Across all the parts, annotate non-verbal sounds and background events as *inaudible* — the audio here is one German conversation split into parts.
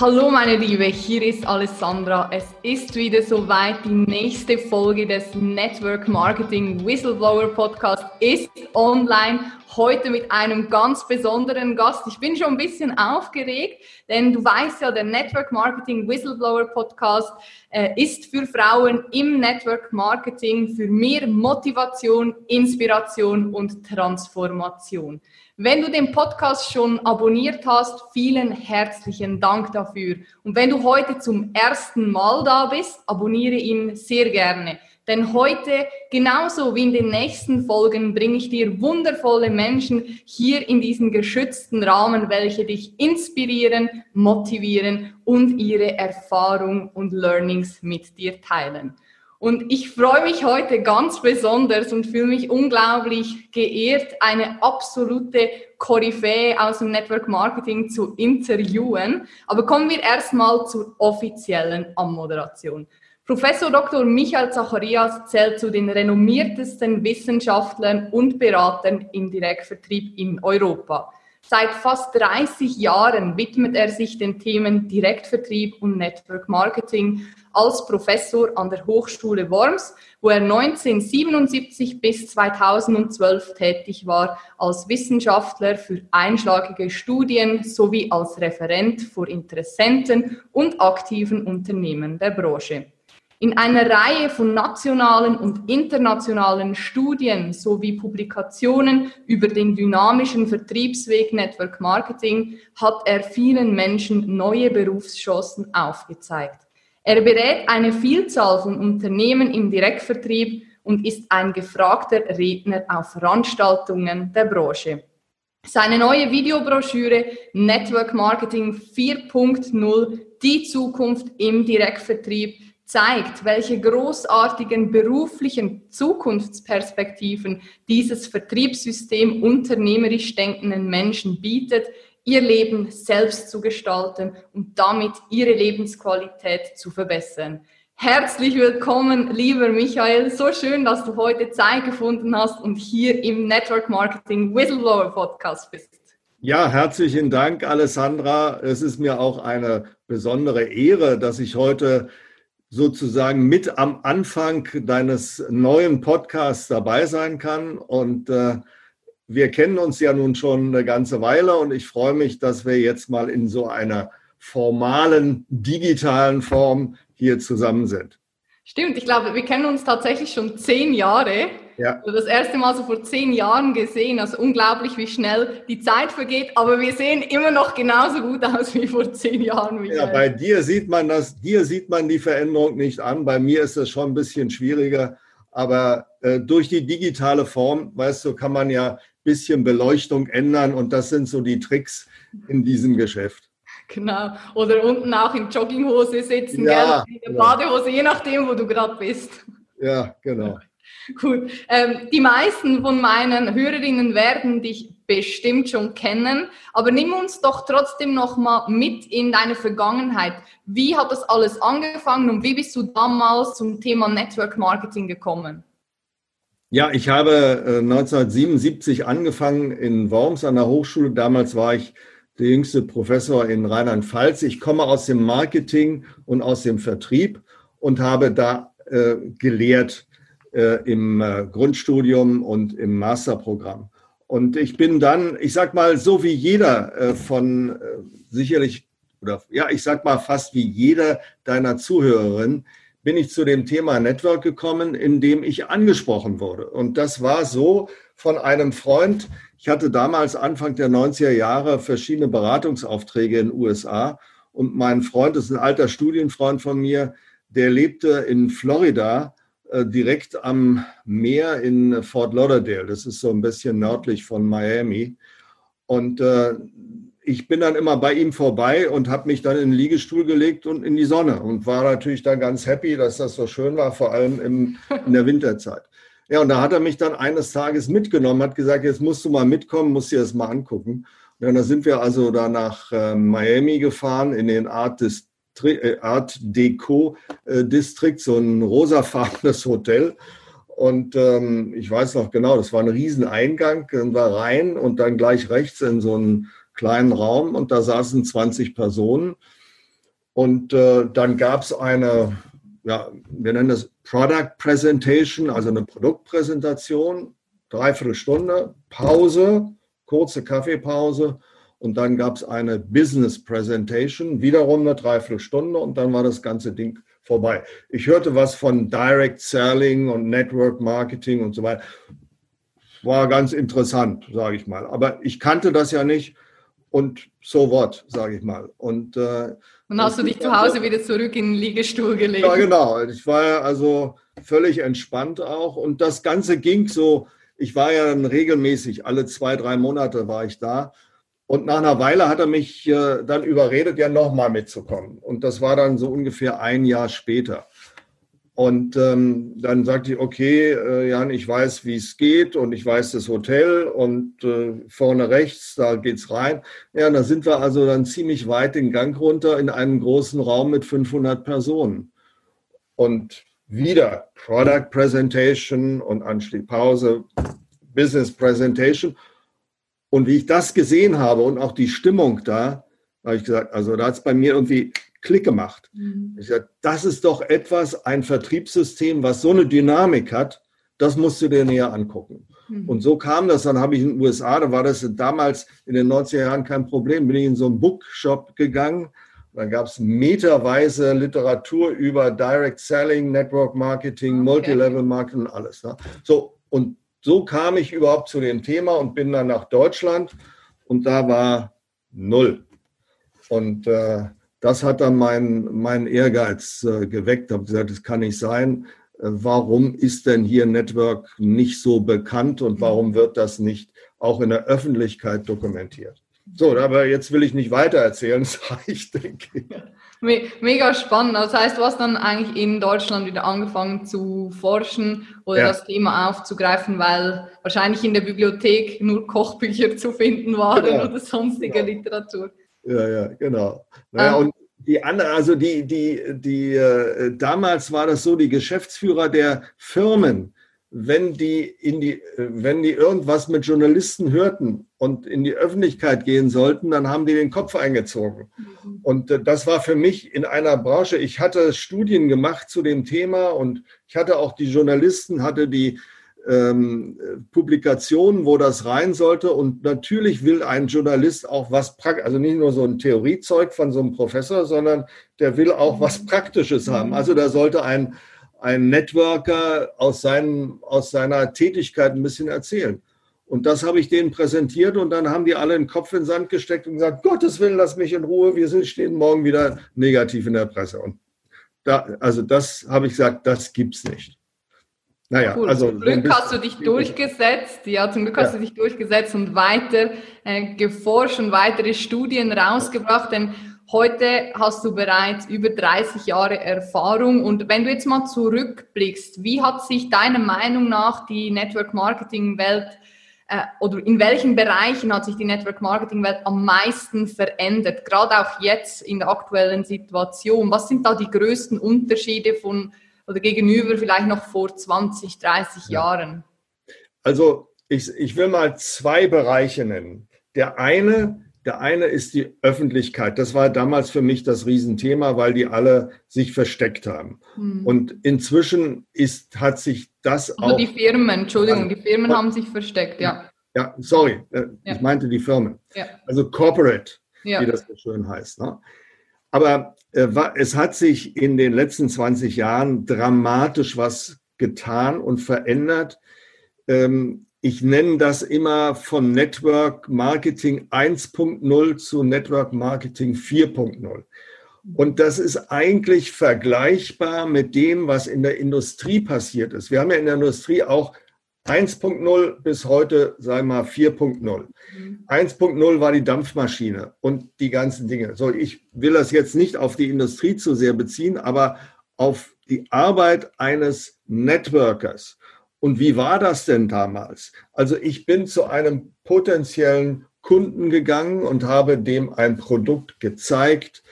Hallo meine Liebe, hier ist Alessandra. Es ist wieder soweit. Die nächste Folge des Network Marketing Whistleblower Podcast ist online. Heute mit einem ganz besonderen Gast. Ich bin schon ein bisschen aufgeregt, denn du weißt ja, der Network Marketing Whistleblower Podcast äh, ist für Frauen im Network Marketing für mehr Motivation, Inspiration und Transformation. Wenn du den Podcast schon abonniert hast, vielen herzlichen Dank dafür. Und wenn du heute zum ersten Mal da bist, abonniere ihn sehr gerne. Denn heute, genauso wie in den nächsten Folgen, bringe ich dir wundervolle Menschen hier in diesen geschützten Rahmen, welche dich inspirieren, motivieren und ihre Erfahrung und Learnings mit dir teilen. Und ich freue mich heute ganz besonders und fühle mich unglaublich geehrt, eine absolute Koryphäe aus dem Network Marketing zu interviewen. Aber kommen wir erstmal zur offiziellen Anmoderation. Professor Dr. Michael Zacharias zählt zu den renommiertesten Wissenschaftlern und Beratern im Direktvertrieb in Europa. Seit fast 30 Jahren widmet er sich den Themen Direktvertrieb und Network Marketing als Professor an der Hochschule Worms, wo er 1977 bis 2012 tätig war als Wissenschaftler für einschlagige Studien sowie als Referent vor Interessenten und aktiven Unternehmen der Branche. In einer Reihe von nationalen und internationalen Studien sowie Publikationen über den dynamischen Vertriebsweg Network Marketing hat er vielen Menschen neue Berufschancen aufgezeigt. Er berät eine Vielzahl von Unternehmen im Direktvertrieb und ist ein gefragter Redner auf Veranstaltungen der Branche. Seine neue Videobroschüre Network Marketing 4.0, die Zukunft im Direktvertrieb, zeigt, welche großartigen beruflichen Zukunftsperspektiven dieses Vertriebssystem unternehmerisch denkenden Menschen bietet, ihr Leben selbst zu gestalten und damit ihre Lebensqualität zu verbessern. Herzlich willkommen, lieber Michael. So schön, dass du heute Zeit gefunden hast und hier im Network Marketing Whistleblower Podcast bist. Ja, herzlichen Dank, Alessandra. Es ist mir auch eine besondere Ehre, dass ich heute sozusagen mit am Anfang deines neuen Podcasts dabei sein kann. Und äh, wir kennen uns ja nun schon eine ganze Weile und ich freue mich, dass wir jetzt mal in so einer formalen, digitalen Form hier zusammen sind. Stimmt, ich glaube, wir kennen uns tatsächlich schon zehn Jahre. Ja. Das erste Mal so vor zehn Jahren gesehen. Also unglaublich, wie schnell die Zeit vergeht. Aber wir sehen immer noch genauso gut aus wie vor zehn Jahren. Michael. Ja, bei dir sieht man das, dir sieht man die Veränderung nicht an. Bei mir ist das schon ein bisschen schwieriger. Aber äh, durch die digitale Form, weißt du, kann man ja bisschen Beleuchtung ändern und das sind so die Tricks in diesem Geschäft. Genau. Oder unten auch in Jogginghose sitzen, ja, gell? in der ja. Badehose, je nachdem, wo du gerade bist. Ja, genau. *laughs* Gut. Ähm, die meisten von meinen Hörerinnen werden dich bestimmt schon kennen, aber nimm uns doch trotzdem noch mal mit in deine Vergangenheit. Wie hat das alles angefangen und wie bist du damals zum Thema Network Marketing gekommen? Ja, ich habe 1977 äh, angefangen in Worms an der Hochschule. Damals war ich der jüngste Professor in Rheinland-Pfalz. Ich komme aus dem Marketing und aus dem Vertrieb und habe da äh, gelehrt äh, im äh, Grundstudium und im Masterprogramm. Und ich bin dann, ich sag mal, so wie jeder äh, von äh, sicherlich, oder ja, ich sag mal fast wie jeder deiner Zuhörerinnen, bin ich zu dem Thema Network gekommen, in dem ich angesprochen wurde. Und das war so von einem Freund. Ich hatte damals Anfang der 90er Jahre verschiedene Beratungsaufträge in den USA. Und mein Freund ist ein alter Studienfreund von mir, der lebte in Florida direkt am Meer in Fort Lauderdale. Das ist so ein bisschen nördlich von Miami. Und äh, ich bin dann immer bei ihm vorbei und habe mich dann in den Liegestuhl gelegt und in die Sonne und war natürlich dann ganz happy, dass das so schön war, vor allem im, in der Winterzeit. Ja, und da hat er mich dann eines Tages mitgenommen, hat gesagt, jetzt musst du mal mitkommen, musst dir das mal angucken. Und dann sind wir also da nach äh, Miami gefahren, in den Art, äh, Art Deco äh, so ein rosafarbenes Hotel. Und ähm, ich weiß noch genau, das war ein Rieseneingang, war rein und dann gleich rechts in so ein kleinen Raum und da saßen 20 Personen. Und äh, dann gab es eine, ja, wir nennen das Product Presentation, also eine Produktpräsentation, dreiviertel Stunde, Pause, kurze Kaffeepause und dann gab es eine Business Presentation, wiederum eine Dreiviertelstunde und dann war das ganze Ding vorbei. Ich hörte was von Direct Selling und Network Marketing und so weiter. War ganz interessant, sage ich mal. Aber ich kannte das ja nicht und so what, sage ich mal. Und, äh, und hast du dich zu Hause wieder zurück in den Liegestuhl gelegt? Ja, genau. Ich war ja also völlig entspannt auch. Und das Ganze ging so, ich war ja dann regelmäßig, alle zwei, drei Monate war ich da. Und nach einer Weile hat er mich äh, dann überredet, ja nochmal mitzukommen. Und das war dann so ungefähr ein Jahr später. Und ähm, dann sagte ich, okay, äh, Jan, ich weiß, wie es geht und ich weiß das Hotel und äh, vorne rechts, da geht's rein. Ja, da sind wir also dann ziemlich weit den Gang runter in einen großen Raum mit 500 Personen. Und wieder Product Presentation und anschließend Pause, Business Presentation. Und wie ich das gesehen habe und auch die Stimmung da, habe ich gesagt, also da hat es bei mir irgendwie Klick gemacht. Mhm. Ich sagte, das ist doch etwas, ein Vertriebssystem, was so eine Dynamik hat, das musst du dir näher angucken. Mhm. Und so kam das, dann habe ich in den USA, da war das damals in den 90er Jahren kein Problem, bin ich in so einen Bookshop gegangen, dann gab es meterweise Literatur über Direct Selling, Network Marketing, okay. Multilevel Marketing, alles. Ne? So, und so kam ich überhaupt zu dem Thema und bin dann nach Deutschland und da war null. Und äh, das hat dann meinen mein Ehrgeiz äh, geweckt. Ich habe gesagt, das kann nicht sein. Äh, warum ist denn hier Network nicht so bekannt und warum wird das nicht auch in der Öffentlichkeit dokumentiert? So, aber jetzt will ich nicht weiter erzählen, *laughs* das reicht, denke ich. *laughs* Mega spannend. Das heißt, du hast dann eigentlich in Deutschland wieder angefangen zu forschen oder ja. das Thema aufzugreifen, weil wahrscheinlich in der Bibliothek nur Kochbücher zu finden waren ja. oder sonstige ja. Literatur. Ja, ja, genau. Naja, ähm. und die andere, also die, die, die, äh, damals war das so, die Geschäftsführer der Firmen, wenn die in die, wenn die irgendwas mit Journalisten hörten und in die Öffentlichkeit gehen sollten, dann haben die den Kopf eingezogen. Mhm. Und äh, das war für mich in einer Branche, ich hatte Studien gemacht zu dem Thema und ich hatte auch die Journalisten, hatte die ähm, Publikationen, wo das rein sollte. Und natürlich will ein Journalist auch was, also nicht nur so ein Theoriezeug von so einem Professor, sondern der will auch was mhm. Praktisches haben. Mhm. Also da sollte ein ein Networker aus, seinem, aus seiner Tätigkeit ein bisschen erzählen. Und das habe ich denen präsentiert und dann haben die alle den Kopf in den Sand gesteckt und gesagt, Gottes Willen, lass mich in Ruhe, wir stehen morgen wieder negativ in der Presse. Und da, also das habe ich gesagt, das gibt es nicht. Naja, cool. also. Zum Glück hast du dich durchgesetzt, ja, zum Glück hast ja. du dich durchgesetzt und weiter äh, geforscht und weitere Studien rausgebracht, denn Heute hast du bereits über 30 Jahre Erfahrung und wenn du jetzt mal zurückblickst, wie hat sich deiner Meinung nach die Network Marketing Welt äh, oder in welchen Bereichen hat sich die Network Marketing Welt am meisten verändert, gerade auch jetzt in der aktuellen Situation? Was sind da die größten Unterschiede von oder gegenüber vielleicht noch vor 20, 30 ja. Jahren? Also ich, ich will mal zwei Bereiche nennen. Der eine der eine ist die Öffentlichkeit. Das war damals für mich das Riesenthema, weil die alle sich versteckt haben. Hm. Und inzwischen ist, hat sich das also auch. Also die Firmen, Entschuldigung, die Firmen haben sich versteckt, ja. Ja, sorry, äh, ja. ich meinte die Firmen. Ja. Also Corporate, ja. wie das so schön heißt. Ne? Aber äh, es hat sich in den letzten 20 Jahren dramatisch was getan und verändert. Ähm, ich nenne das immer von Network Marketing 1.0 zu Network Marketing 4.0. Und das ist eigentlich vergleichbar mit dem, was in der Industrie passiert ist. Wir haben ja in der Industrie auch 1.0 bis heute, wir mal, 4.0. Mhm. 1.0 war die Dampfmaschine und die ganzen Dinge. So, ich will das jetzt nicht auf die Industrie zu sehr beziehen, aber auf die Arbeit eines Networkers. Und wie war das denn damals? Also ich bin zu einem potenziellen Kunden gegangen und habe dem ein Produkt gezeigt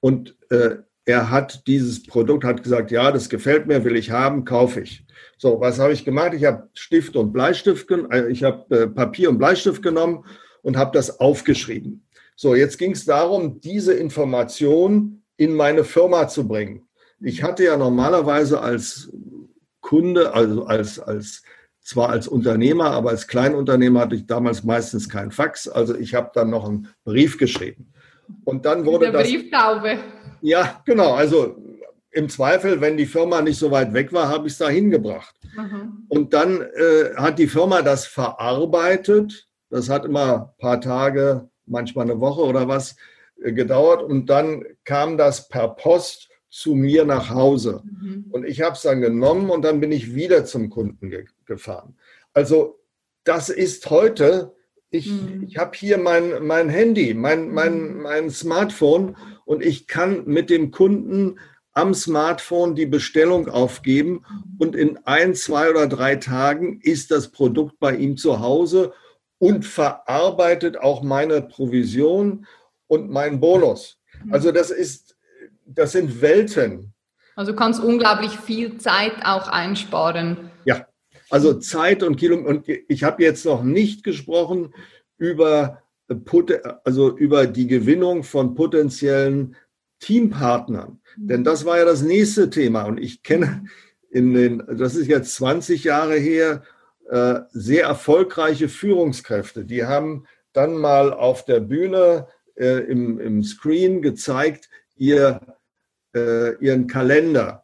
und äh, er hat dieses Produkt, hat gesagt, ja, das gefällt mir, will ich haben, kaufe ich. So, was habe ich gemacht? Ich habe Stift und Bleistift, äh, ich habe äh, Papier und Bleistift genommen und habe das aufgeschrieben. So, jetzt ging es darum, diese Information in meine Firma zu bringen. Ich hatte ja normalerweise als Kunde, also als, als zwar als Unternehmer, aber als Kleinunternehmer hatte ich damals meistens kein Fax. Also ich habe dann noch einen Brief geschrieben. Und dann wurde Der das. Brieftaube. Ja, genau. Also im Zweifel, wenn die Firma nicht so weit weg war, habe ich es da hingebracht. Mhm. Und dann äh, hat die Firma das verarbeitet. Das hat immer ein paar Tage, manchmal eine Woche oder was äh, gedauert. Und dann kam das per Post zu mir nach Hause. Mhm. Und ich habe es dann genommen und dann bin ich wieder zum Kunden ge gefahren. Also das ist heute, ich, mhm. ich habe hier mein, mein Handy, mein, mein, mhm. mein Smartphone und ich kann mit dem Kunden am Smartphone die Bestellung aufgeben und in ein, zwei oder drei Tagen ist das Produkt bei ihm zu Hause und verarbeitet auch meine Provision und meinen Bonus. Mhm. Also das ist, das sind Welten. Also kannst unglaublich viel Zeit auch einsparen. Ja, also Zeit und Kilometer. Und ich habe jetzt noch nicht gesprochen über, also über die Gewinnung von potenziellen Teampartnern. Denn das war ja das nächste Thema. Und ich kenne in den, das ist jetzt 20 Jahre her, äh, sehr erfolgreiche Führungskräfte. Die haben dann mal auf der Bühne äh, im, im Screen gezeigt, ihr, äh, ihren Kalender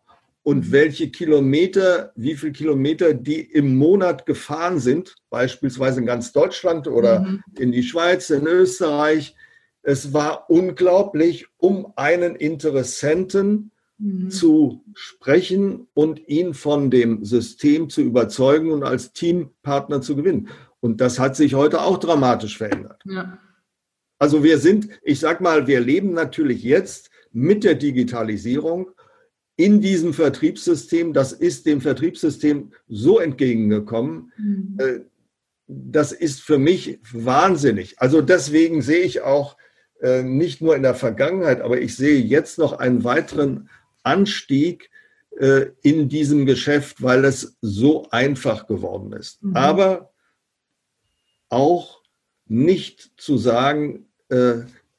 und welche Kilometer, wie viele Kilometer die im Monat gefahren sind, beispielsweise in ganz Deutschland oder mhm. in die Schweiz, in Österreich, es war unglaublich, um einen Interessenten mhm. zu sprechen und ihn von dem System zu überzeugen und als Teampartner zu gewinnen. Und das hat sich heute auch dramatisch verändert. Ja. Also wir sind, ich sag mal, wir leben natürlich jetzt mit der Digitalisierung in diesem Vertriebssystem. Das ist dem Vertriebssystem so entgegengekommen. Mhm. Äh, das ist für mich wahnsinnig. Also deswegen sehe ich auch äh, nicht nur in der Vergangenheit, aber ich sehe jetzt noch einen weiteren Anstieg äh, in diesem Geschäft, weil es so einfach geworden ist. Mhm. Aber auch nicht zu sagen,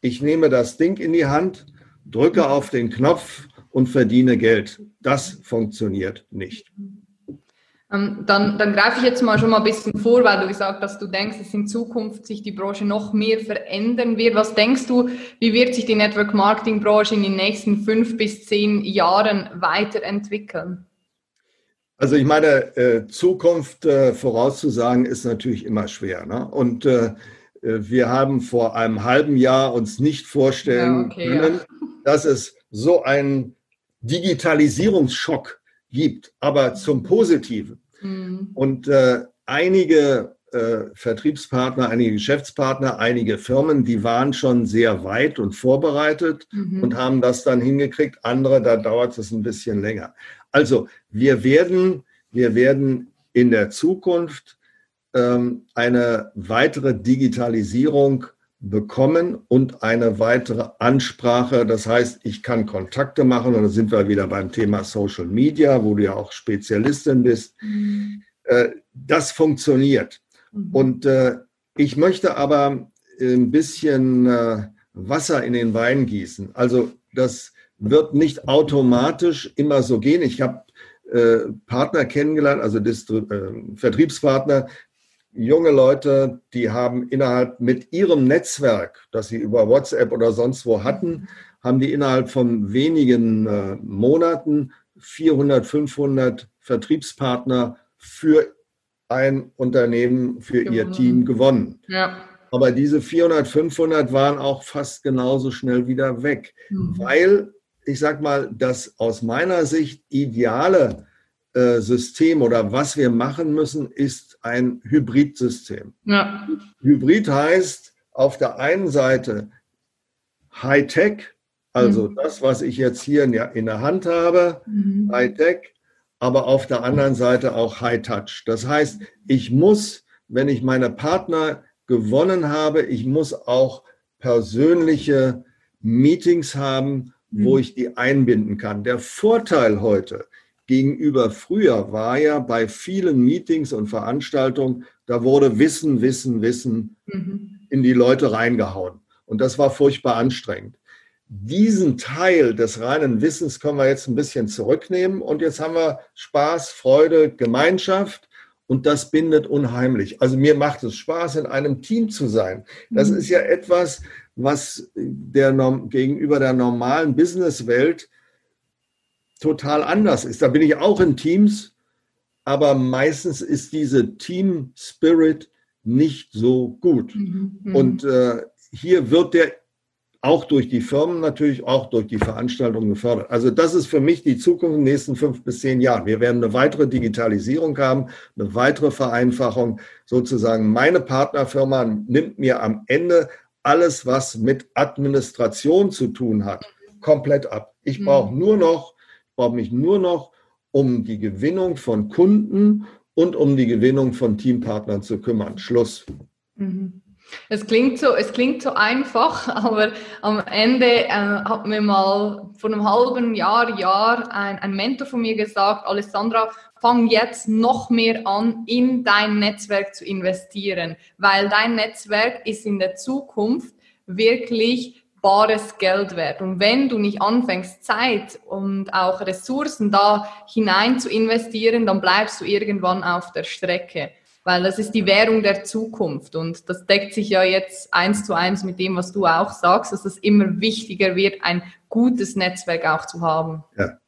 ich nehme das Ding in die Hand, drücke auf den Knopf und verdiene Geld. Das funktioniert nicht. Ähm, dann, dann greife ich jetzt mal schon mal ein bisschen vor, weil du gesagt hast, du denkst, dass in Zukunft sich die Branche noch mehr verändern wird. Was denkst du, wie wird sich die Network Marketing Branche in den nächsten fünf bis zehn Jahren weiterentwickeln? Also ich meine, äh, Zukunft äh, vorauszusagen ist natürlich immer schwer. Ne? Und äh wir haben vor einem halben Jahr uns nicht vorstellen ja, okay, können, ja. dass es so einen Digitalisierungsschock gibt, aber zum Positiven. Mhm. Und äh, einige äh, Vertriebspartner, einige Geschäftspartner, einige Firmen, die waren schon sehr weit und vorbereitet mhm. und haben das dann hingekriegt. Andere, da dauert es ein bisschen länger. Also wir werden, wir werden in der Zukunft ähm, eine weitere Digitalisierung bekommen und eine weitere Ansprache. Das heißt, ich kann Kontakte machen und da sind wir wieder beim Thema Social Media, wo du ja auch Spezialistin bist. Mhm. Äh, das funktioniert. Mhm. Und äh, ich möchte aber ein bisschen äh, Wasser in den Wein gießen. Also das wird nicht automatisch immer so gehen. Ich habe Partner kennengelernt, also Vertriebspartner, junge Leute, die haben innerhalb mit ihrem Netzwerk, das sie über WhatsApp oder sonst wo hatten, haben die innerhalb von wenigen äh, Monaten 400, 500 Vertriebspartner für ein Unternehmen, für gewonnen. ihr Team gewonnen. Ja. Aber diese 400, 500 waren auch fast genauso schnell wieder weg, mhm. weil ich sag mal, das aus meiner Sicht ideale äh, System oder was wir machen müssen, ist ein Hybridsystem. Ja. Hybrid heißt auf der einen Seite Hightech, also mhm. das, was ich jetzt hier in der, in der Hand habe, mhm. Hightech, aber auf der anderen Seite auch High-Touch. Das heißt, ich muss, wenn ich meine Partner gewonnen habe, ich muss auch persönliche Meetings haben, mhm. wo ich die einbinden kann. Der Vorteil heute gegenüber früher war ja bei vielen Meetings und Veranstaltungen, da wurde Wissen, Wissen, Wissen mhm. in die Leute reingehauen. Und das war furchtbar anstrengend. diesen Teil des reinen Wissens können wir jetzt ein bisschen zurücknehmen und jetzt haben wir Spaß, Freude, Gemeinschaft und das bindet unheimlich. Also mir macht es Spaß, in einem Team zu sein. Das mhm. ist ja etwas, was der, gegenüber der normalen Businesswelt total anders ist. Da bin ich auch in Teams, aber meistens ist diese Team Spirit nicht so gut. Mhm. mhm. Und äh, hier wird der auch durch die Firmen natürlich, auch durch die Veranstaltungen gefördert. Also das ist für mich die Zukunft in den nächsten fünf bis zehn Jahren. Wir werden eine weitere Digitalisierung haben, eine weitere Vereinfachung. Sozusagen meine Partnerfirma nimmt mir am Ende alles, was mit Administration zu tun hat, komplett ab. Ich mhm. brauche nur noch, brauche mich nur noch um die Gewinnung von Kunden und um die Gewinnung von Teampartnern zu kümmern. Schluss. Mhm. Es klingt so, es klingt so einfach, *laughs* aber am Ende äh, hat mir mal vor einem halben Jahr, Jahr ein, ein Mentor von mir gesagt, Alessandra, fang jetzt noch mehr an, in dein Netzwerk zu investieren, weil dein Netzwerk ist in der Zukunft wirklich bares Geld wert. Und wenn du nicht anfängst, Zeit und auch Ressourcen da hinein zu investieren, dann bleibst du irgendwann auf der Strecke weil das ist die Währung der Zukunft und das deckt sich ja jetzt eins zu eins mit dem, was du auch sagst, dass es immer wichtiger wird, ein gutes Netzwerk auch zu haben. Ja,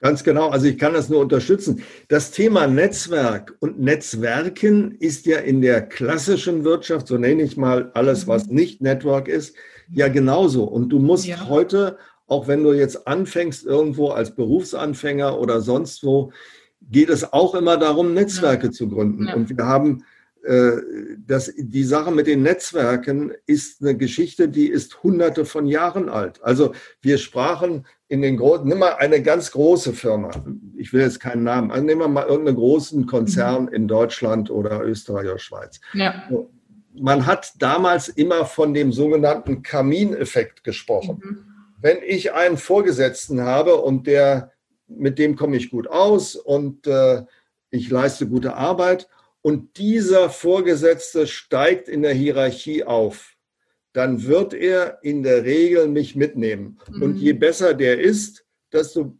ganz genau. Also ich kann das nur unterstützen. Das Thema Netzwerk und Netzwerken ist ja in der klassischen Wirtschaft, so nenne ich mal alles, mhm. was nicht Network ist, ja genauso. Und du musst ja. heute, auch wenn du jetzt anfängst irgendwo als Berufsanfänger oder sonst wo, geht es auch immer darum, Netzwerke ja. zu gründen. Ja. Und wir haben äh, das, die Sache mit den Netzwerken ist eine Geschichte, die ist hunderte von Jahren alt. Also wir sprachen in den großen, nimm mal eine ganz große Firma, ich will jetzt keinen Namen, also nehmen wir mal irgendeinen großen Konzern mhm. in Deutschland oder Österreich oder Schweiz. Ja. Man hat damals immer von dem sogenannten Kamineffekt gesprochen. Mhm. Wenn ich einen Vorgesetzten habe und der mit dem komme ich gut aus und äh, ich leiste gute Arbeit. Und dieser Vorgesetzte steigt in der Hierarchie auf, dann wird er in der Regel mich mitnehmen. Mhm. Und je besser der ist, desto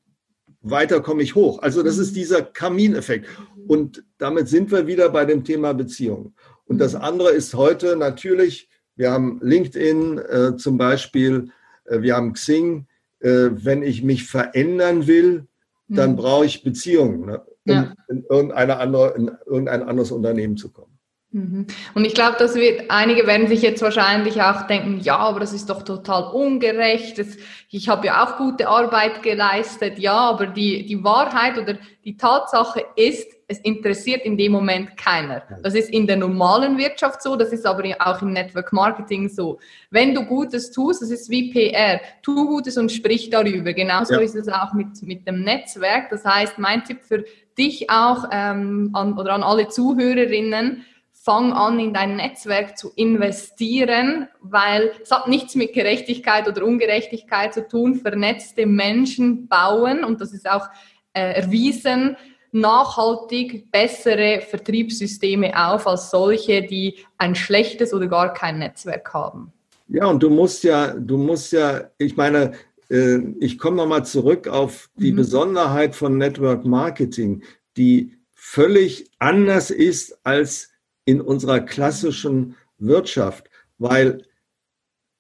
weiter komme ich hoch. Also das ist dieser Kamineffekt. Und damit sind wir wieder bei dem Thema Beziehung. Und das mhm. andere ist heute natürlich, wir haben LinkedIn äh, zum Beispiel, äh, wir haben Xing. Äh, wenn ich mich verändern will, dann mhm. brauche ich Beziehungen, ne, um ja. in, irgendeine andere, in irgendein anderes Unternehmen zu kommen. Mhm. Und ich glaube, dass wir, einige werden sich jetzt wahrscheinlich auch denken, ja, aber das ist doch total ungerecht. Das, ich habe ja auch gute Arbeit geleistet. Ja, aber die, die Wahrheit oder die Tatsache ist, es interessiert in dem Moment keiner. Das ist in der normalen Wirtschaft so, das ist aber auch im Network Marketing so. Wenn du Gutes tust, das ist wie PR, tu Gutes und sprich darüber. Genauso ja. ist es auch mit, mit dem Netzwerk. Das heißt, mein Tipp für dich auch ähm, an, oder an alle Zuhörerinnen, fang an, in dein Netzwerk zu investieren, weil es hat nichts mit Gerechtigkeit oder Ungerechtigkeit zu tun. Vernetzte Menschen bauen, und das ist auch äh, erwiesen, nachhaltig bessere Vertriebssysteme auf als solche, die ein schlechtes oder gar kein Netzwerk haben. Ja, und du musst ja, du musst ja, ich meine, äh, ich komme nochmal zurück auf die mhm. Besonderheit von Network Marketing, die völlig anders ist als in unserer klassischen Wirtschaft, weil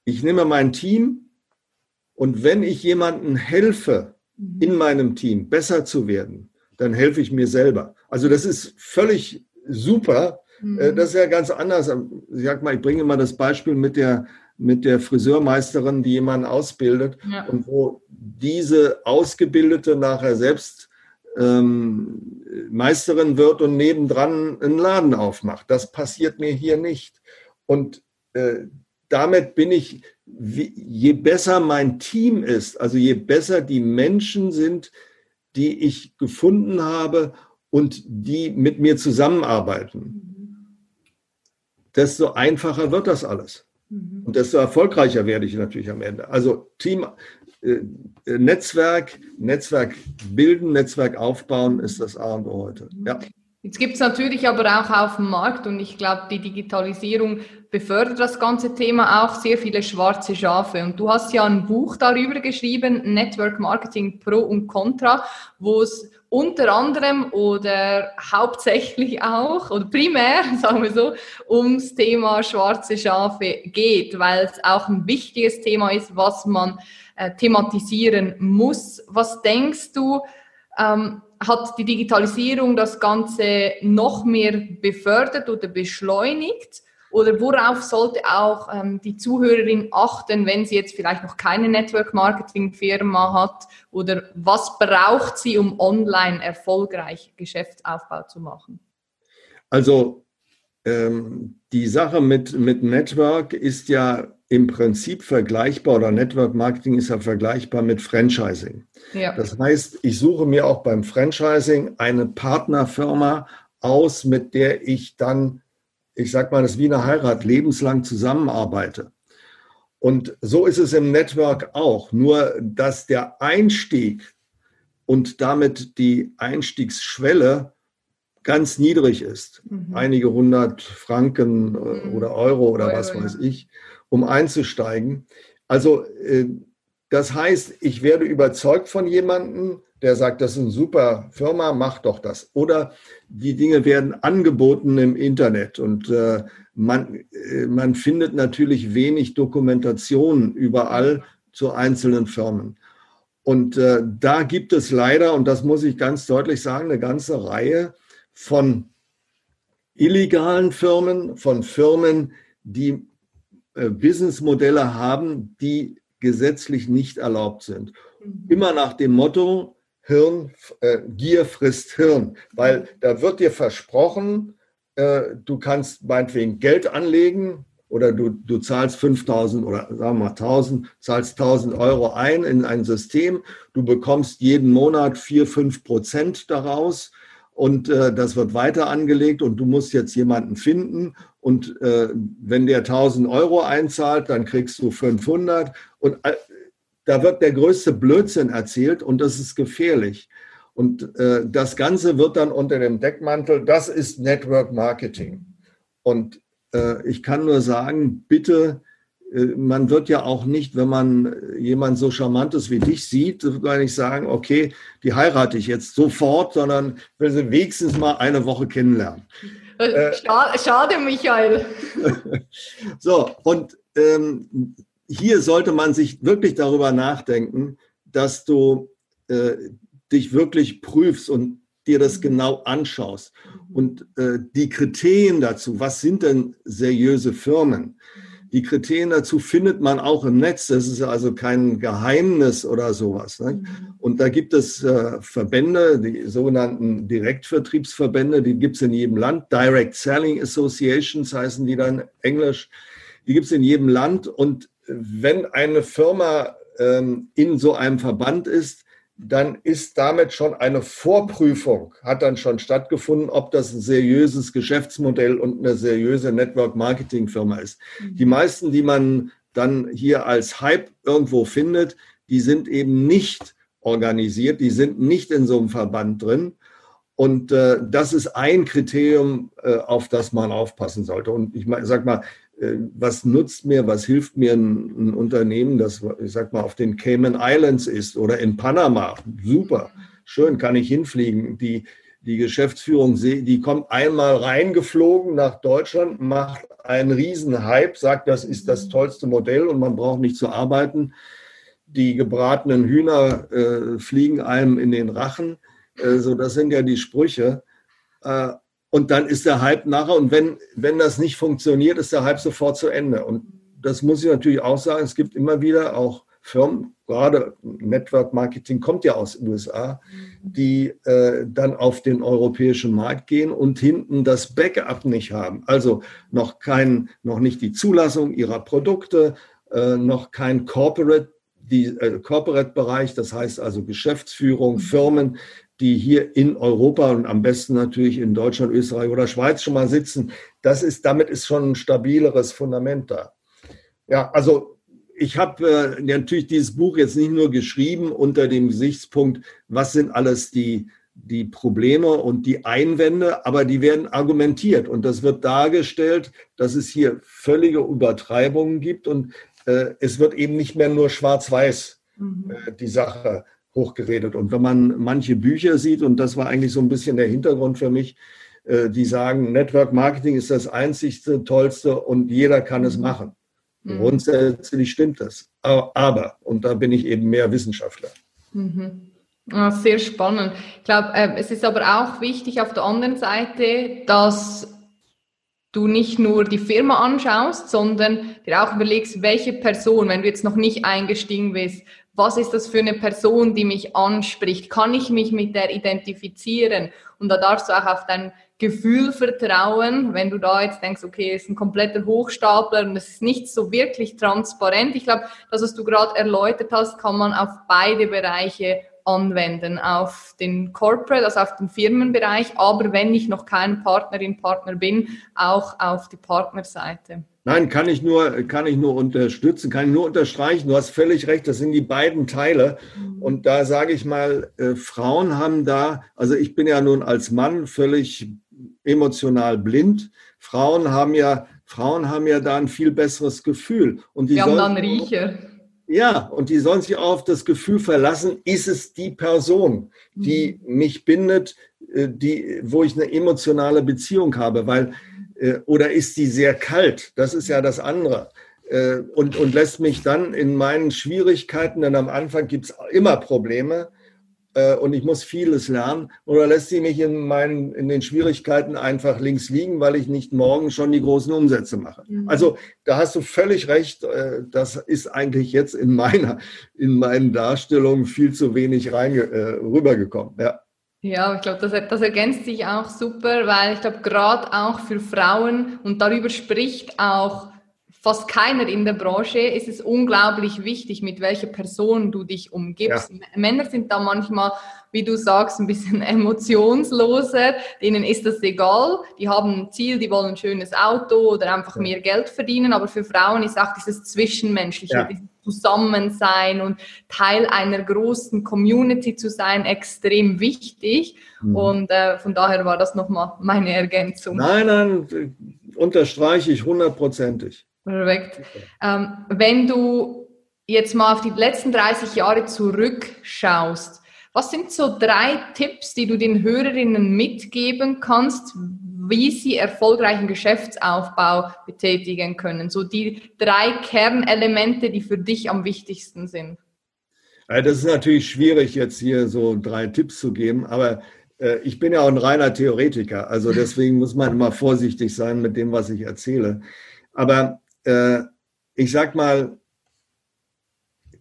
ich nehme mein Team und wenn ich jemandem helfe, mhm. in meinem Team besser zu werden, dann helfe ich mir selber. Also das ist völlig super. Mhm. Äh, das ist ja ganz anders. Ich sag mal, ich bringe mal das Beispiel mit der, mit der Friseurmeisterin, die jemanden ausbildet ja. und wo diese Ausgebildete nachher selbst ähm, Meisterin wird und nebendran einen Laden aufmacht. Das passiert mir hier nicht. Und äh, damit bin ich, wie, je besser mein Team ist, also je besser die Menschen sind, die ich gefunden habe und die mit mir zusammenarbeiten, desto einfacher wird das alles. Mhm. Und desto erfolgreicher werde ich natürlich am Ende. Also Team, äh, Netzwerk, Netzwerk bilden, Netzwerk aufbauen ist das A und O heute. Ja. Jetzt gibt es natürlich aber auch auf dem Markt und ich glaube, die Digitalisierung befördert das ganze Thema auch sehr viele schwarze Schafe. Und du hast ja ein Buch darüber geschrieben, Network Marketing Pro und Contra, wo es unter anderem oder hauptsächlich auch oder primär, *laughs* sagen wir so, ums Thema schwarze Schafe geht, weil es auch ein wichtiges Thema ist, was man äh, thematisieren muss. Was denkst du, ähm, hat die Digitalisierung das Ganze noch mehr befördert oder beschleunigt? Oder worauf sollte auch ähm, die Zuhörerin achten, wenn sie jetzt vielleicht noch keine Network-Marketing-Firma hat? Oder was braucht sie, um online erfolgreich Geschäftsaufbau zu machen? Also ähm, die Sache mit, mit Network ist ja im Prinzip vergleichbar oder Network Marketing ist ja vergleichbar mit Franchising. Ja. Das heißt, ich suche mir auch beim Franchising eine Partnerfirma aus, mit der ich dann, ich sag mal, das ist wie eine Heirat, lebenslang zusammenarbeite. Und so ist es im Network auch. Nur, dass der Einstieg und damit die Einstiegsschwelle ganz niedrig ist. Mhm. Einige hundert Franken äh, mhm. oder Euro oder Euro, was weiß ich um einzusteigen. Also äh, das heißt, ich werde überzeugt von jemandem, der sagt, das ist eine super Firma, mach doch das. Oder die Dinge werden angeboten im Internet und äh, man, äh, man findet natürlich wenig Dokumentation überall zu einzelnen Firmen. Und äh, da gibt es leider, und das muss ich ganz deutlich sagen, eine ganze Reihe von illegalen Firmen, von Firmen, die Businessmodelle haben, die gesetzlich nicht erlaubt sind. Mhm. Immer nach dem Motto, Hirn, äh, Gier frisst Hirn, weil da wird dir versprochen, äh, du kannst meinetwegen Geld anlegen oder du, du zahlst 5000 oder sagen wir mal 1000, zahlst 1000 Euro ein in ein System, du bekommst jeden Monat 4, 5 Prozent daraus und äh, das wird weiter angelegt und du musst jetzt jemanden finden und äh, wenn der 1000 Euro einzahlt, dann kriegst du 500 und äh, da wird der größte Blödsinn erzählt und das ist gefährlich. Und äh, das Ganze wird dann unter dem Deckmantel, das ist Network Marketing. Und äh, ich kann nur sagen, bitte man wird ja auch nicht, wenn man jemand so charmantes wie dich sieht, gar nicht sagen, okay, die heirate ich jetzt sofort, sondern will sie wenigstens mal eine Woche kennenlernen. Äh, schade, schade Michael. *laughs* so, und ähm, hier sollte man sich wirklich darüber nachdenken, dass du äh, dich wirklich prüfst und dir das mhm. genau anschaust. Und äh, die Kriterien dazu, was sind denn seriöse Firmen? Die Kriterien dazu findet man auch im Netz. Das ist also kein Geheimnis oder sowas. Ne? Mhm. Und da gibt es äh, Verbände, die sogenannten Direktvertriebsverbände, die gibt es in jedem Land. Direct Selling Associations heißen die dann Englisch. Die gibt es in jedem Land. Und wenn eine Firma ähm, in so einem Verband ist, dann ist damit schon eine Vorprüfung, hat dann schon stattgefunden, ob das ein seriöses Geschäftsmodell und eine seriöse Network-Marketing-Firma ist. Mhm. Die meisten, die man dann hier als Hype irgendwo findet, die sind eben nicht organisiert, die sind nicht in so einem Verband drin. Und äh, das ist ein Kriterium, äh, auf das man aufpassen sollte. Und ich sag mal, was nutzt mir, was hilft mir ein, ein, Unternehmen, das, ich sag mal, auf den Cayman Islands ist oder in Panama? Super, schön, kann ich hinfliegen. Die, die Geschäftsführung, die kommt einmal reingeflogen nach Deutschland, macht einen riesen Hype, sagt, das ist das tollste Modell und man braucht nicht zu arbeiten. Die gebratenen Hühner äh, fliegen einem in den Rachen. Äh, so, das sind ja die Sprüche. Äh, und dann ist der Hype nachher. Und wenn, wenn das nicht funktioniert, ist der Hype sofort zu Ende. Und das muss ich natürlich auch sagen. Es gibt immer wieder auch Firmen, gerade Network Marketing kommt ja aus den USA, die äh, dann auf den europäischen Markt gehen und hinten das Backup nicht haben. Also noch kein, noch nicht die Zulassung ihrer Produkte, äh, noch kein Corporate, die äh, Corporate-Bereich, das heißt also Geschäftsführung, Firmen, die hier in Europa und am besten natürlich in Deutschland, Österreich oder Schweiz schon mal sitzen, das ist, damit ist schon ein stabileres Fundament da. Ja, also ich habe äh, natürlich dieses Buch jetzt nicht nur geschrieben unter dem Gesichtspunkt, was sind alles die die Probleme und die Einwände, aber die werden argumentiert und das wird dargestellt, dass es hier völlige Übertreibungen gibt und äh, es wird eben nicht mehr nur schwarz-weiß mhm. äh, die Sache hochgeredet. Und wenn man manche Bücher sieht, und das war eigentlich so ein bisschen der Hintergrund für mich, äh, die sagen, Network Marketing ist das einzigste, tollste und jeder kann es mhm. machen. Mhm. Grundsätzlich stimmt das. Aber, und da bin ich eben mehr Wissenschaftler. Mhm. sehr spannend. Ich glaube, äh, es ist aber auch wichtig auf der anderen Seite, dass du nicht nur die Firma anschaust, sondern dir auch überlegst, welche Person, wenn du jetzt noch nicht eingestiegen bist, was ist das für eine Person, die mich anspricht? Kann ich mich mit der identifizieren? Und da darfst du auch auf dein Gefühl vertrauen, wenn du da jetzt denkst, okay, es ist ein kompletter Hochstapler und es ist nicht so wirklich transparent. Ich glaube, das, was du gerade erläutert hast, kann man auf beide Bereiche anwenden, auf den Corporate, also auf den Firmenbereich, aber wenn ich noch kein Partnerin, Partner bin, auch auf die Partnerseite. Nein, kann ich nur, kann ich nur unterstützen, kann ich nur unterstreichen. Du hast völlig recht, das sind die beiden Teile. Mhm. Und da sage ich mal, äh, Frauen haben da, also ich bin ja nun als Mann völlig emotional blind. Frauen haben ja, Frauen haben ja da ein viel besseres Gefühl. Und die Wir haben dann Riecher. Ja, und die sollen sich auch auf das Gefühl verlassen, ist es die Person, die mhm. mich bindet, äh, die, wo ich eine emotionale Beziehung habe, weil äh, oder ist die sehr kalt? Das ist ja das andere. Äh, und, und lässt mich dann in meinen Schwierigkeiten, denn am Anfang gibt es immer Probleme äh, und ich muss vieles lernen, oder lässt sie mich in, meinen, in den Schwierigkeiten einfach links liegen, weil ich nicht morgen schon die großen Umsätze mache. Mhm. Also da hast du völlig recht, das ist eigentlich jetzt in meiner, in meinen Darstellungen viel zu wenig rein, rübergekommen. Ja. Ja, ich glaube, das, das ergänzt sich auch super, weil ich glaube, gerade auch für Frauen, und darüber spricht auch fast keiner in der Branche, ist es unglaublich wichtig, mit welcher Person du dich umgibst. Ja. Männer sind da manchmal wie du sagst, ein bisschen *laughs* emotionsloser. Denen ist das egal. Die haben ein Ziel, die wollen ein schönes Auto oder einfach mehr Geld verdienen. Aber für Frauen ist auch dieses Zwischenmenschliche, ja. dieses Zusammensein und Teil einer großen Community zu sein extrem wichtig. Mhm. Und äh, von daher war das nochmal meine Ergänzung. Nein, nein, unterstreiche ich hundertprozentig. Perfekt. Ähm, wenn du jetzt mal auf die letzten 30 Jahre zurückschaust, was sind so drei Tipps, die du den Hörerinnen mitgeben kannst, wie sie erfolgreichen Geschäftsaufbau betätigen können? So die drei Kernelemente, die für dich am wichtigsten sind. Das ist natürlich schwierig, jetzt hier so drei Tipps zu geben, aber äh, ich bin ja auch ein reiner Theoretiker, also deswegen muss man immer vorsichtig sein mit dem, was ich erzähle. Aber äh, ich sag mal,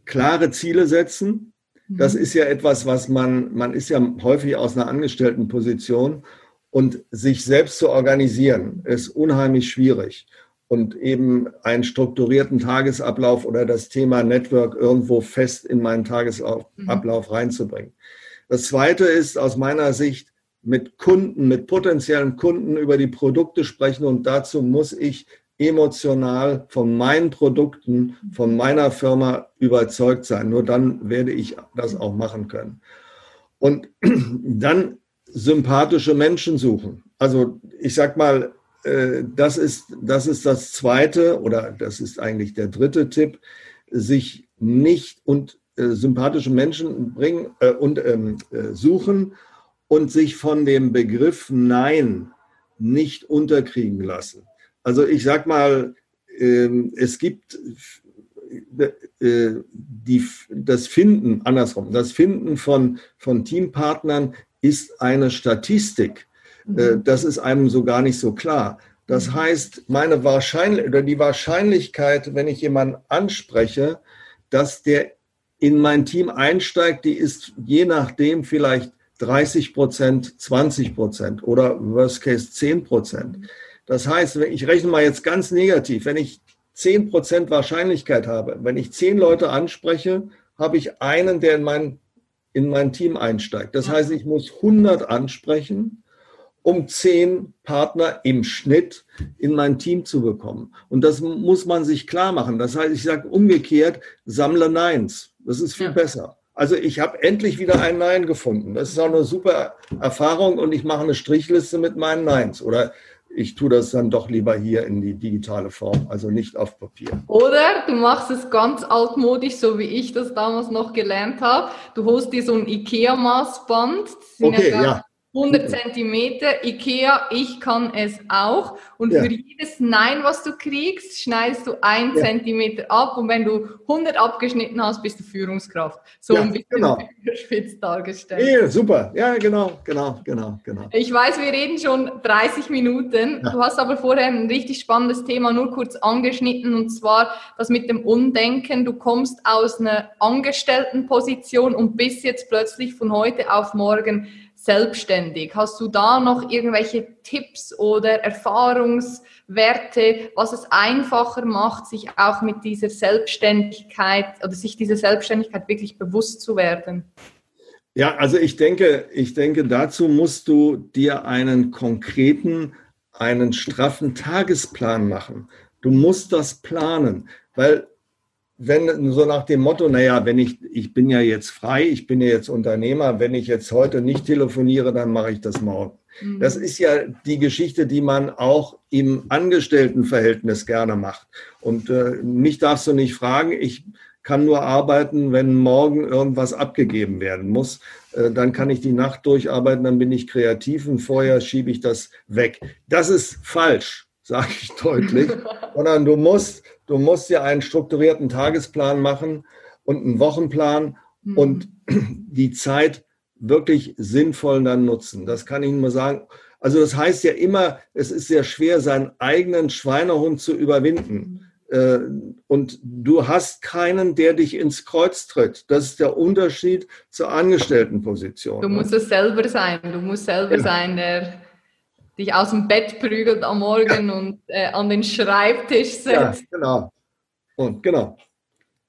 klare Ziele setzen, das mhm. ist ja etwas, was man, man ist ja häufig aus einer Angestelltenposition und sich selbst zu organisieren, ist unheimlich schwierig. Und eben einen strukturierten Tagesablauf oder das Thema Network irgendwo fest in meinen Tagesablauf mhm. reinzubringen. Das zweite ist aus meiner Sicht mit Kunden, mit potenziellen Kunden über die Produkte sprechen und dazu muss ich emotional von meinen Produkten, von meiner Firma überzeugt sein. Nur dann werde ich das auch machen können. Und *clears throat* dann sympathische Menschen suchen. Also ich sag mal, äh, das ist, das ist das zweite oder das ist eigentlich der dritte Tipp, sich nicht und äh, sympathische Menschen bringen äh, und ähm, äh, suchen und sich von dem Begriff Nein nicht unterkriegen lassen. Also ich sag mal, ähm, es gibt äh, die, das Finden, andersrum, das Finden von, von Teampartnern ist eine Statistik. Äh, mhm. Das ist einem so gar nicht so klar. Das mhm. heißt, meine Wahrscheinlich oder die Wahrscheinlichkeit, wenn ich jemanden anspreche, dass der in mein Team einsteigt, die ist je nachdem vielleicht 30 Prozent, 20 Prozent oder worst case 10 Prozent. Das heißt, ich rechne mal jetzt ganz negativ, wenn ich 10% Wahrscheinlichkeit habe, wenn ich 10 Leute anspreche, habe ich einen, der in mein, in mein Team einsteigt. Das heißt, ich muss 100 ansprechen, um 10 Partner im Schnitt in mein Team zu bekommen. Und das muss man sich klar machen. Das heißt, ich sage umgekehrt, sammle Neins. Das ist viel ja. besser. Also ich habe endlich wieder ein Nein gefunden. Das ist auch eine super Erfahrung und ich mache eine Strichliste mit meinen Neins. Oder ich tue das dann doch lieber hier in die digitale Form, also nicht auf Papier. Oder du machst es ganz altmodisch, so wie ich das damals noch gelernt habe. Du holst dir so ein IKEA-Maßband. Okay, ja. 100 Zentimeter, Ikea, ich kann es auch. Und ja. für jedes Nein, was du kriegst, schneidest du ein ja. Zentimeter ab. Und wenn du 100 abgeschnitten hast, bist du Führungskraft. So ja, ein bisschen genau. *laughs* überspitzt dargestellt. Ja, super. Ja, genau, genau, genau, genau. Ich weiß, wir reden schon 30 Minuten. Du hast aber vorher ein richtig spannendes Thema nur kurz angeschnitten. Und zwar das mit dem Undenken. Du kommst aus einer Angestelltenposition und bist jetzt plötzlich von heute auf morgen selbstständig. Hast du da noch irgendwelche Tipps oder Erfahrungswerte, was es einfacher macht, sich auch mit dieser Selbstständigkeit oder sich dieser Selbstständigkeit wirklich bewusst zu werden? Ja, also ich denke, ich denke, dazu musst du dir einen konkreten, einen straffen Tagesplan machen. Du musst das planen, weil wenn so nach dem Motto, naja, wenn ich, ich bin ja jetzt frei, ich bin ja jetzt Unternehmer, wenn ich jetzt heute nicht telefoniere, dann mache ich das morgen. Mhm. Das ist ja die Geschichte, die man auch im Angestelltenverhältnis gerne macht. Und äh, mich darfst du nicht fragen, ich kann nur arbeiten, wenn morgen irgendwas abgegeben werden muss. Äh, dann kann ich die Nacht durcharbeiten, dann bin ich kreativ und vorher schiebe ich das weg. Das ist falsch, sage ich deutlich, *laughs* sondern du musst Du musst dir einen strukturierten Tagesplan machen und einen Wochenplan mhm. und *clears throat* die Zeit wirklich sinnvoll dann nutzen. Das kann ich nur sagen. Also das heißt ja immer, es ist sehr schwer, seinen eigenen Schweinehund zu überwinden. Äh, und du hast keinen, der dich ins Kreuz tritt. Das ist der Unterschied zur Angestelltenposition. Du musst es selber sein. Du musst selber genau. sein, der dich aus dem Bett prügelt am Morgen ja. und äh, an den Schreibtisch setzt. Ja, genau. Und genau.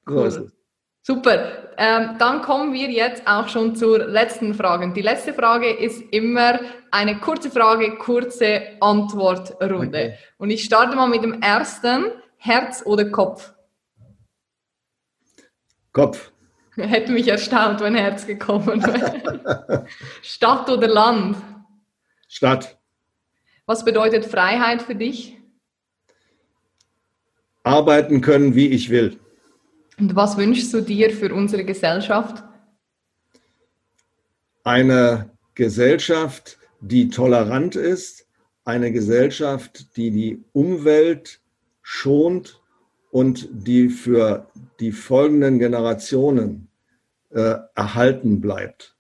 So cool. ist es. Super. Ähm, dann kommen wir jetzt auch schon zur letzten Frage. Die letzte Frage ist immer eine kurze Frage, kurze Antwortrunde. Okay. Und ich starte mal mit dem ersten. Herz oder Kopf? Kopf. *laughs* Hätte mich erstaunt, wenn Herz gekommen wäre. *laughs* Stadt oder Land? Stadt. Was bedeutet Freiheit für dich? Arbeiten können, wie ich will. Und was wünschst du dir für unsere Gesellschaft? Eine Gesellschaft, die tolerant ist, eine Gesellschaft, die die Umwelt schont und die für die folgenden Generationen äh, erhalten bleibt.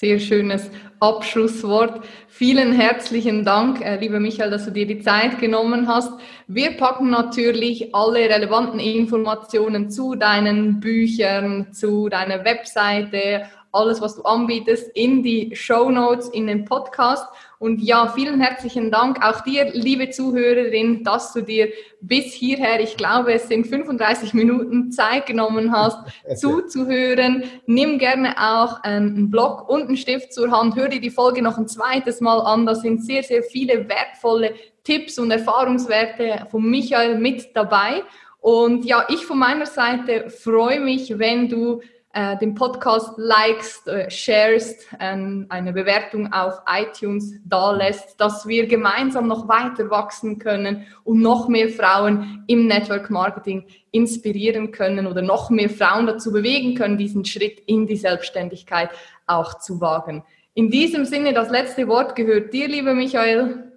Sehr schönes Abschlusswort. Vielen herzlichen Dank, äh, lieber Michael, dass du dir die Zeit genommen hast. Wir packen natürlich alle relevanten Informationen zu deinen Büchern, zu deiner Webseite, alles, was du anbietest, in die Show Notes, in den Podcast. Und ja, vielen herzlichen Dank auch dir, liebe Zuhörerin, dass du dir bis hierher, ich glaube, es sind 35 Minuten Zeit genommen hast, *laughs* zuzuhören. Nimm gerne auch einen Blog und einen Stift zur Hand. Hör dir die Folge noch ein zweites Mal an. Da sind sehr, sehr viele wertvolle Tipps und Erfahrungswerte von Michael mit dabei. Und ja, ich von meiner Seite freue mich, wenn du äh, den Podcast likest, äh, sharest, äh, eine Bewertung auf iTunes da lässt, dass wir gemeinsam noch weiter wachsen können und noch mehr Frauen im Network Marketing inspirieren können oder noch mehr Frauen dazu bewegen können, diesen Schritt in die Selbstständigkeit auch zu wagen. In diesem Sinne, das letzte Wort gehört dir, lieber Michael.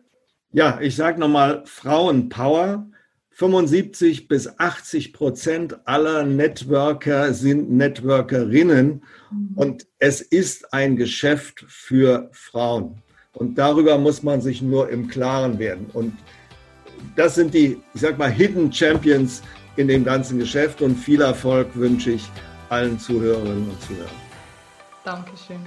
Ja, ich sage nochmal Frauenpower. 75 bis 80 Prozent aller Networker sind Networkerinnen mhm. und es ist ein Geschäft für Frauen. Und darüber muss man sich nur im Klaren werden. Und das sind die, ich sag mal, Hidden Champions in dem ganzen Geschäft und viel Erfolg wünsche ich allen Zuhörerinnen und Zuhörern. Dankeschön.